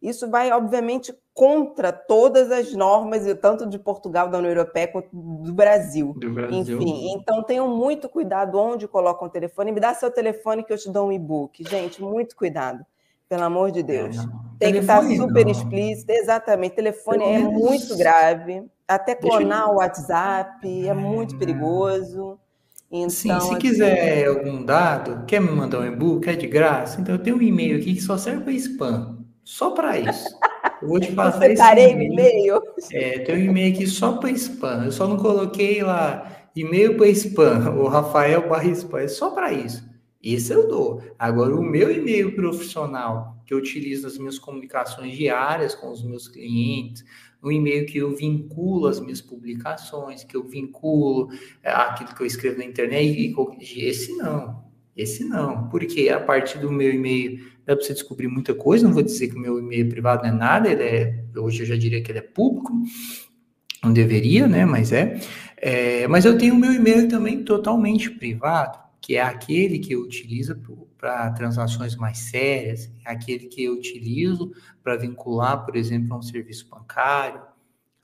isso vai, obviamente, contra todas as normas, tanto de Portugal, da União Europeia, quanto do Brasil. Do Brasil. Enfim, então tenham muito cuidado onde colocam o telefone. Me dá seu telefone que eu te dou um e-book. Gente, muito cuidado. Pelo amor de Deus. É, Tem telefone, que estar super não. explícito. Exatamente. Telefone Pelo é menos... muito grave. Até clonar eu... o WhatsApp é muito perigoso. Então, Sim, se assim, quiser algum dado, quer me mandar um e-book, é de graça. Então eu tenho um e-mail aqui que só serve para spam. Só para isso. Eu vou te passar esse e-mail. É, tem um e-mail aqui só para spam. Eu só não coloquei lá e-mail para spam, o Rafael barra spam. É só para isso. Esse eu dou. Agora, o meu e-mail profissional, que eu utilizo nas minhas comunicações diárias com os meus clientes, um e-mail que eu vinculo as minhas publicações, que eu vinculo é, aquilo que eu escrevo na internet, e esse não, esse não, porque a partir do meu e-mail dá para você descobrir muita coisa, não vou dizer que o meu e-mail privado não é nada, ele é, hoje eu já diria que ele é público, não deveria, né, mas é, é mas eu tenho o meu e-mail também totalmente privado, que é aquele que eu utilizo para transações mais sérias, é aquele que eu utilizo para vincular, por exemplo, a um serviço bancário,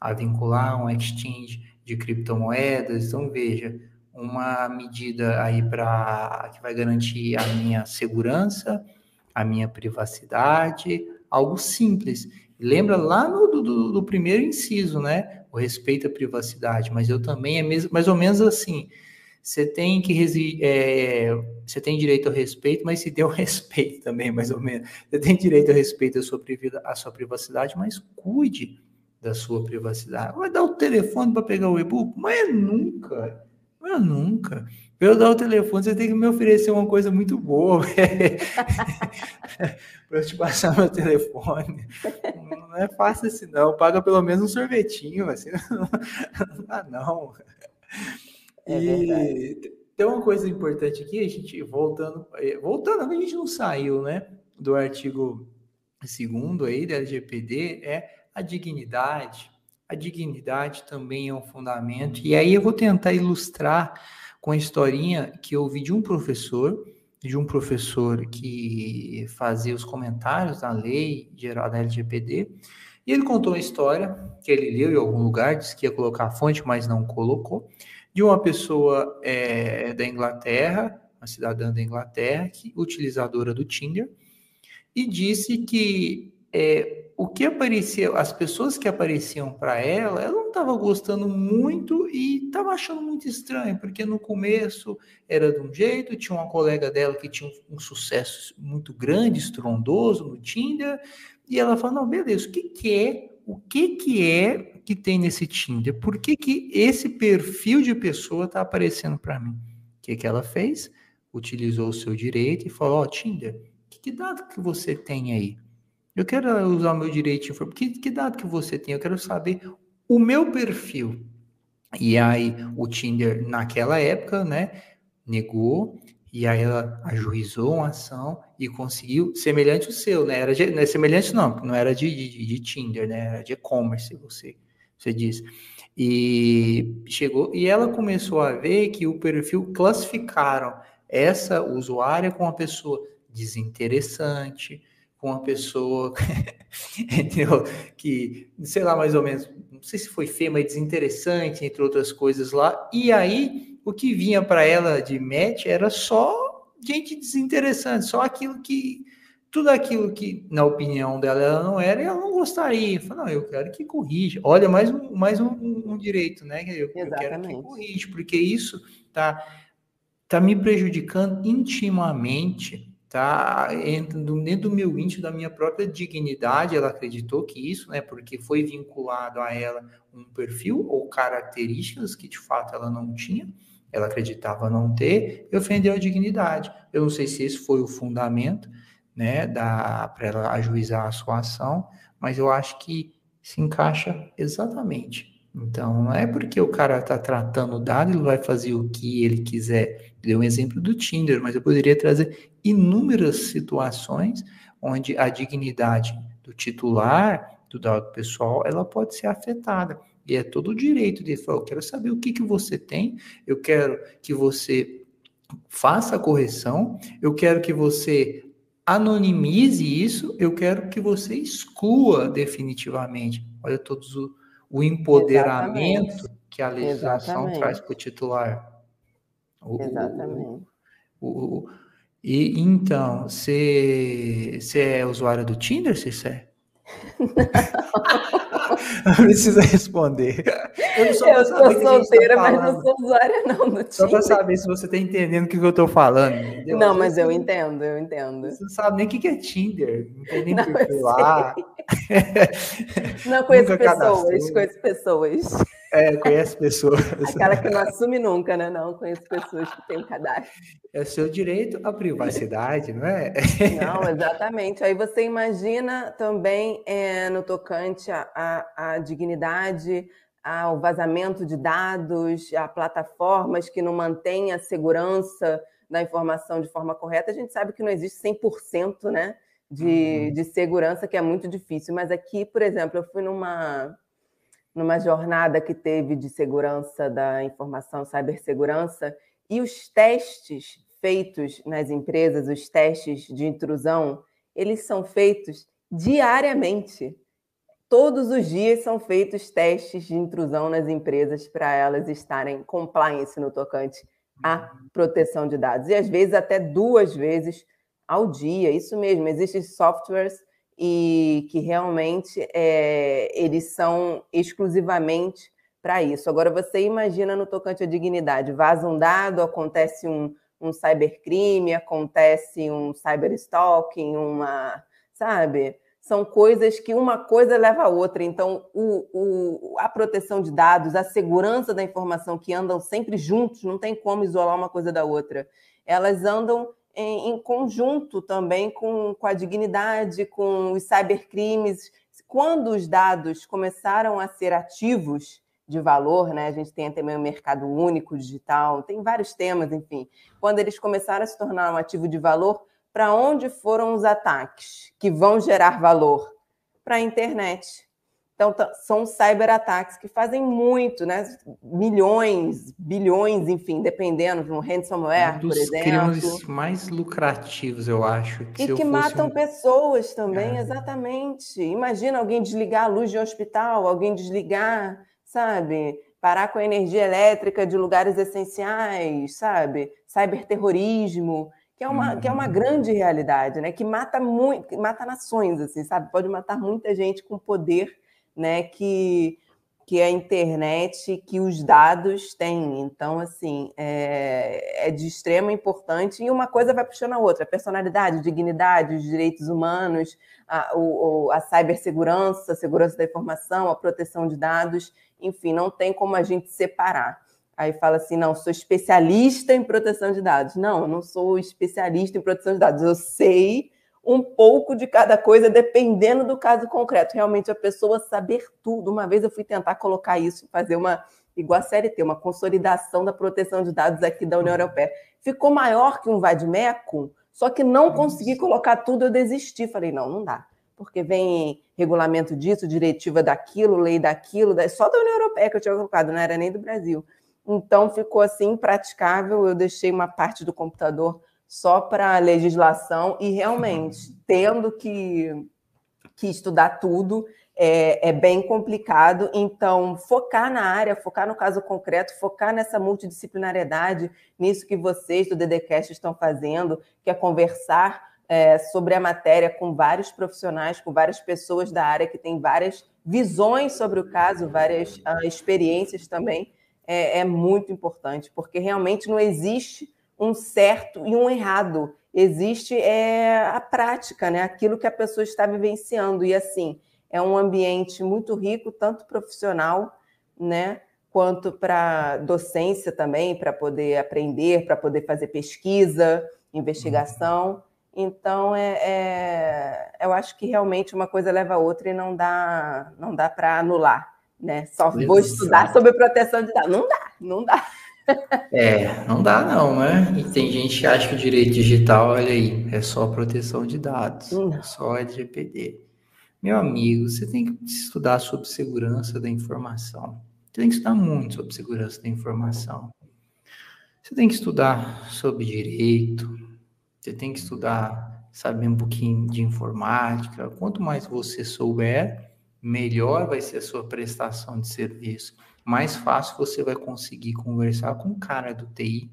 a vincular um exchange de criptomoedas. Então, veja, uma medida aí para que vai garantir a minha segurança, a minha privacidade, algo simples. Lembra lá no, do, do primeiro inciso, né? O respeito à privacidade, mas eu também é mesmo, mais ou menos assim você tem que é, você tem direito ao respeito, mas se deu respeito também, mais ou menos. Você tem direito ao respeito à sua, à sua privacidade, mas cuide da sua privacidade. Vai dar o telefone para pegar o e-book? Mas nunca. Mas é nunca. Para eu dar o telefone, você tem que me oferecer uma coisa muito boa para eu te passar meu telefone. Não é fácil assim, não. Paga pelo menos um sorvetinho, assim. Não dá, não. É e tem uma coisa importante aqui, a gente voltando, é, voltando, a gente não saiu, né, do artigo segundo aí da LGPD, é a dignidade. A dignidade também é um fundamento. E aí eu vou tentar ilustrar com a historinha que eu ouvi de um professor, de um professor que fazia os comentários da lei geral da LGPD, e ele contou uma história que ele leu em algum lugar, disse que ia colocar a fonte, mas não colocou, de uma pessoa é, da Inglaterra, uma cidadã da Inglaterra, que, utilizadora do Tinder, e disse que é, o que aparecia, as pessoas que apareciam para ela, ela não estava gostando muito e estava achando muito estranho, porque no começo era de um jeito, tinha uma colega dela que tinha um, um sucesso muito grande, estrondoso no Tinder, e ela falou, não, beleza, o que, que é, o que, que é que tem nesse Tinder? Por que, que esse perfil de pessoa está aparecendo para mim? O que, que ela fez? Utilizou o seu direito e falou: Ó, oh, Tinder, que, que, dado que você tem aí? Eu quero usar o meu direito de que, que dado que você tem? Eu quero saber o meu perfil. E aí, o Tinder, naquela época, né, negou E aí ela ajuizou uma ação e conseguiu, semelhante ao seu, né? Era de, não é semelhante não, não era de, de, de Tinder, né? Era de e-commerce, você, você disse. E chegou, e ela começou a ver que o perfil classificaram essa usuária com uma pessoa desinteressante, com uma pessoa que, sei lá, mais ou menos, não sei se foi feia, mas desinteressante, entre outras coisas lá. E aí, o que vinha para ela de match era só gente desinteressante, só aquilo que, tudo aquilo que, na opinião dela, ela não era, e ela não gostaria. Falei, não, eu quero que corrija. Olha, mais um, mais um, um direito, né? Eu, eu quero que corrija, porque isso tá, tá me prejudicando intimamente tá dentro, do meu íntimo, da minha própria dignidade, ela acreditou que isso, né, porque foi vinculado a ela um perfil ou características que de fato ela não tinha, ela acreditava não ter, e ofendeu a dignidade. Eu não sei se esse foi o fundamento, né, da para ela ajuizar a sua ação, mas eu acho que se encaixa exatamente. Então, não é porque o cara está tratando o dado, ele vai fazer o que ele quiser. Deu um exemplo do Tinder, mas eu poderia trazer inúmeras situações onde a dignidade do titular do dado pessoal ela pode ser afetada. E é todo o direito de falar, eu quero saber o que, que você tem, eu quero que você faça a correção, eu quero que você anonimize isso, eu quero que você exclua definitivamente. Olha todos o, o empoderamento Exatamente. que a legislação Exatamente. traz para o titular. Exatamente. O, o, e então, você é usuário do Tinder, Cissé? Não precisa responder. Eu, sou tá solteira, tá mas não sou usuária não do Tinder. Só para saber se você está entendendo o que eu estou falando. Entendeu? Não, mas eu entendo, eu entendo. Você não sabe nem o que é Tinder, não tem nem perfil lá. Não, conheço pessoas, conheço pessoas. É, conhece pessoas. Aquela que não assume nunca, né? Não, conheço pessoas que têm cadastro. É seu direito à privacidade, não é? Não, exatamente. Aí você imagina também é, no tocante à, dignidade, ao vazamento de dados, a plataformas que não mantêm a segurança da informação de forma correta. A gente sabe que não existe 100% né, de, uhum. de segurança, que é muito difícil. Mas aqui, por exemplo, eu fui numa numa jornada que teve de segurança da informação, cibersegurança, e os testes feitos nas empresas, os testes de intrusão, eles são feitos diariamente. Todos os dias são feitos testes de intrusão nas empresas para elas estarem compliance no tocante à proteção de dados. E às vezes até duas vezes ao dia. Isso mesmo, existem softwares e que realmente é, eles são exclusivamente para isso. Agora, você imagina no tocante à dignidade, vaza um dado, acontece um, um cybercrime, acontece um cyberstalking, uma, sabe? São coisas que uma coisa leva a outra. Então, o, o, a proteção de dados, a segurança da informação que andam sempre juntos, não tem como isolar uma coisa da outra. Elas andam em, em conjunto também com, com a dignidade, com os cybercrimes. Quando os dados começaram a ser ativos de valor, né? A gente tem também o mercado único digital, tem vários temas, enfim. Quando eles começaram a se tornar um ativo de valor, para onde foram os ataques que vão gerar valor? Para a internet. Então, são cyberataques que fazem muito, né? Milhões, bilhões, enfim, dependendo, no ransomware, um por exemplo. crimes mais lucrativos, eu acho. Que e que matam um... pessoas também, é. exatamente. Imagina alguém desligar a luz de um hospital, alguém desligar, sabe? Parar com a energia elétrica de lugares essenciais, sabe? Cyberterrorismo, que é uma, que é uma uhum. grande realidade, né? Que mata muito, mata nações, assim, sabe? Pode matar muita gente com poder né, que, que a internet, que os dados têm. Então, assim, é, é de extrema importância e uma coisa vai puxando a outra. A personalidade, dignidade, os direitos humanos, a, o, a cibersegurança, a segurança da informação, a proteção de dados, enfim, não tem como a gente separar. Aí fala assim, não, sou especialista em proteção de dados. Não, eu não sou especialista em proteção de dados. Eu sei um pouco de cada coisa, dependendo do caso concreto. Realmente a pessoa saber tudo. Uma vez eu fui tentar colocar isso, fazer uma, igual a CLT, uma consolidação da proteção de dados aqui da União Europeia. Ficou maior que um vademecum, só que não consegui colocar tudo, eu desisti. Falei, não, não dá. Porque vem regulamento disso, diretiva daquilo, lei daquilo, só da União Europeia que eu tinha colocado, não era nem do Brasil. Então ficou assim impraticável. Eu deixei uma parte do computador só para legislação e realmente tendo que, que estudar tudo é, é, bem complicado. Então, focar na área, focar no caso concreto, focar nessa multidisciplinariedade, nisso que vocês do DDCast estão fazendo, que é conversar é, sobre a matéria com vários profissionais, com várias pessoas da área que têm várias visões sobre o caso, várias uh, experiências também é, é muito importante, porque realmente não existe um certo e um errado. Existe é, a prática, né? aquilo que a pessoa está vivenciando. E assim, é um ambiente muito rico, tanto profissional, né? quanto para docência também, para poder aprender, para poder fazer pesquisa, investigação. Então, é, é, eu acho que realmente uma coisa leva a outra e não dá, não dá para anular né? Só Exato. vou estudar sobre proteção de dados. Não dá, não dá. É, não dá não, né? E tem gente que acha que o direito digital, olha aí, é só proteção de dados, não. é só LGPD. Meu amigo, você tem que estudar sobre segurança da informação. Você tem que estudar muito sobre segurança da informação. Você tem que estudar sobre direito, você tem que estudar, saber um pouquinho de informática. Quanto mais você souber, melhor vai ser a sua prestação de serviço. Mais fácil você vai conseguir conversar com o cara do TI,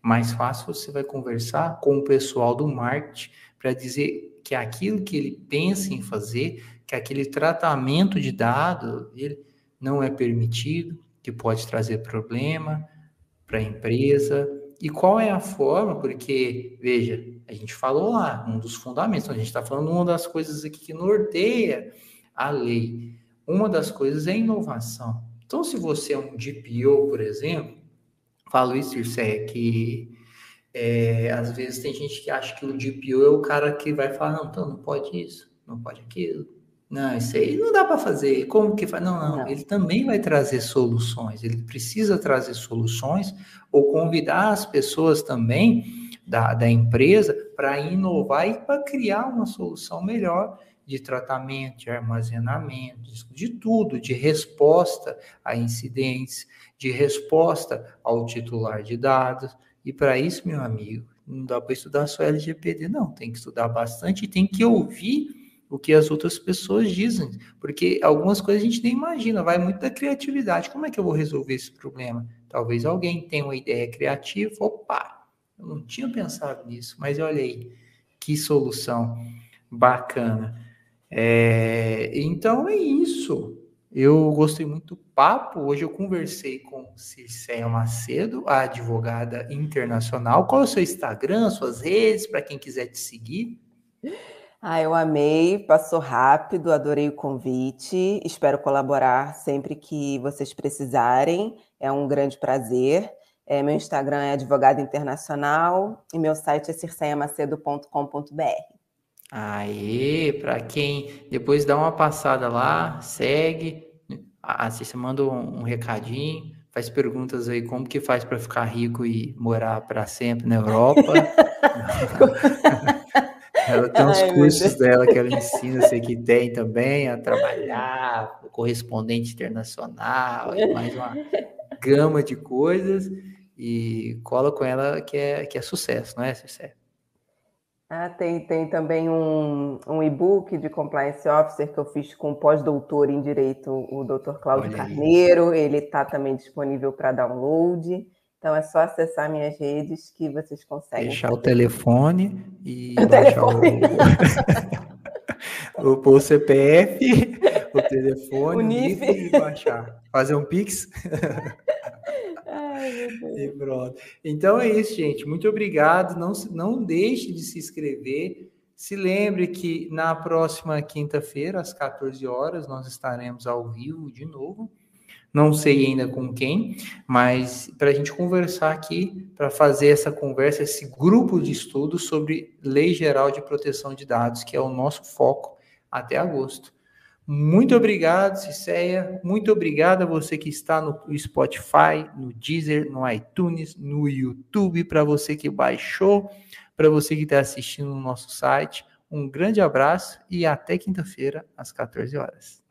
mais fácil você vai conversar com o pessoal do marketing para dizer que aquilo que ele pensa em fazer, que aquele tratamento de dados ele não é permitido, que pode trazer problema para a empresa. E qual é a forma? Porque, veja, a gente falou lá, um dos fundamentos, a gente está falando uma das coisas aqui que norteia a lei. Uma das coisas é inovação. Então, se você é um DPO, por exemplo, falo isso, Circe, que é, às vezes tem gente que acha que o DPO é o cara que vai falar, não, então não pode isso, não pode aquilo. Não, isso aí não dá para fazer. Como que faz? Não, não, não, ele também vai trazer soluções. Ele precisa trazer soluções ou convidar as pessoas também da, da empresa para inovar e para criar uma solução melhor de tratamento, de armazenamento, de tudo, de resposta a incidentes, de resposta ao titular de dados. E para isso, meu amigo, não dá para estudar só LGPD, não. Tem que estudar bastante e tem que ouvir o que as outras pessoas dizem, porque algumas coisas a gente nem imagina, vai muito da criatividade. Como é que eu vou resolver esse problema? Talvez alguém tenha uma ideia criativa, opa, eu não tinha pensado nisso, mas olha aí, que solução bacana. É, então é isso. Eu gostei muito do papo. Hoje eu conversei com Circeia Macedo, a advogada internacional. Qual é o seu Instagram, suas redes, para quem quiser te seguir? Ah, eu amei, passou rápido, adorei o convite. Espero colaborar sempre que vocês precisarem. É um grande prazer. É, meu Instagram é advogada internacional e meu site é circeiamacedo.com.br. Aí, para quem depois dá uma passada lá, segue, você manda um, um recadinho, faz perguntas aí como que faz para ficar rico e morar para sempre na Europa. ela tem uns Ai, cursos dela que ela ensina, sei que tem também, a trabalhar, correspondente internacional, mais uma gama de coisas. E cola com ela que é, que é sucesso, não é, Sucesso? Ah, tem, tem também um, um e-book de compliance officer que eu fiz com o pós-doutor em direito, o Dr. Cláudio Carneiro. Ele está também disponível para download. Então é só acessar minhas redes que vocês conseguem. Deixar o telefone e o telefone. O... o, o CPF, o telefone, o NIF e baixar. Fazer um Pix. Então é isso, gente. Muito obrigado. Não, não deixe de se inscrever. Se lembre que na próxima quinta-feira, às 14 horas, nós estaremos ao vivo de novo. Não sei ainda com quem, mas para a gente conversar aqui, para fazer essa conversa, esse grupo de estudos sobre Lei Geral de Proteção de Dados, que é o nosso foco até agosto. Muito obrigado, Ciceia. Muito obrigado a você que está no Spotify, no Deezer, no iTunes, no YouTube, para você que baixou, para você que está assistindo no nosso site. Um grande abraço e até quinta-feira, às 14 horas.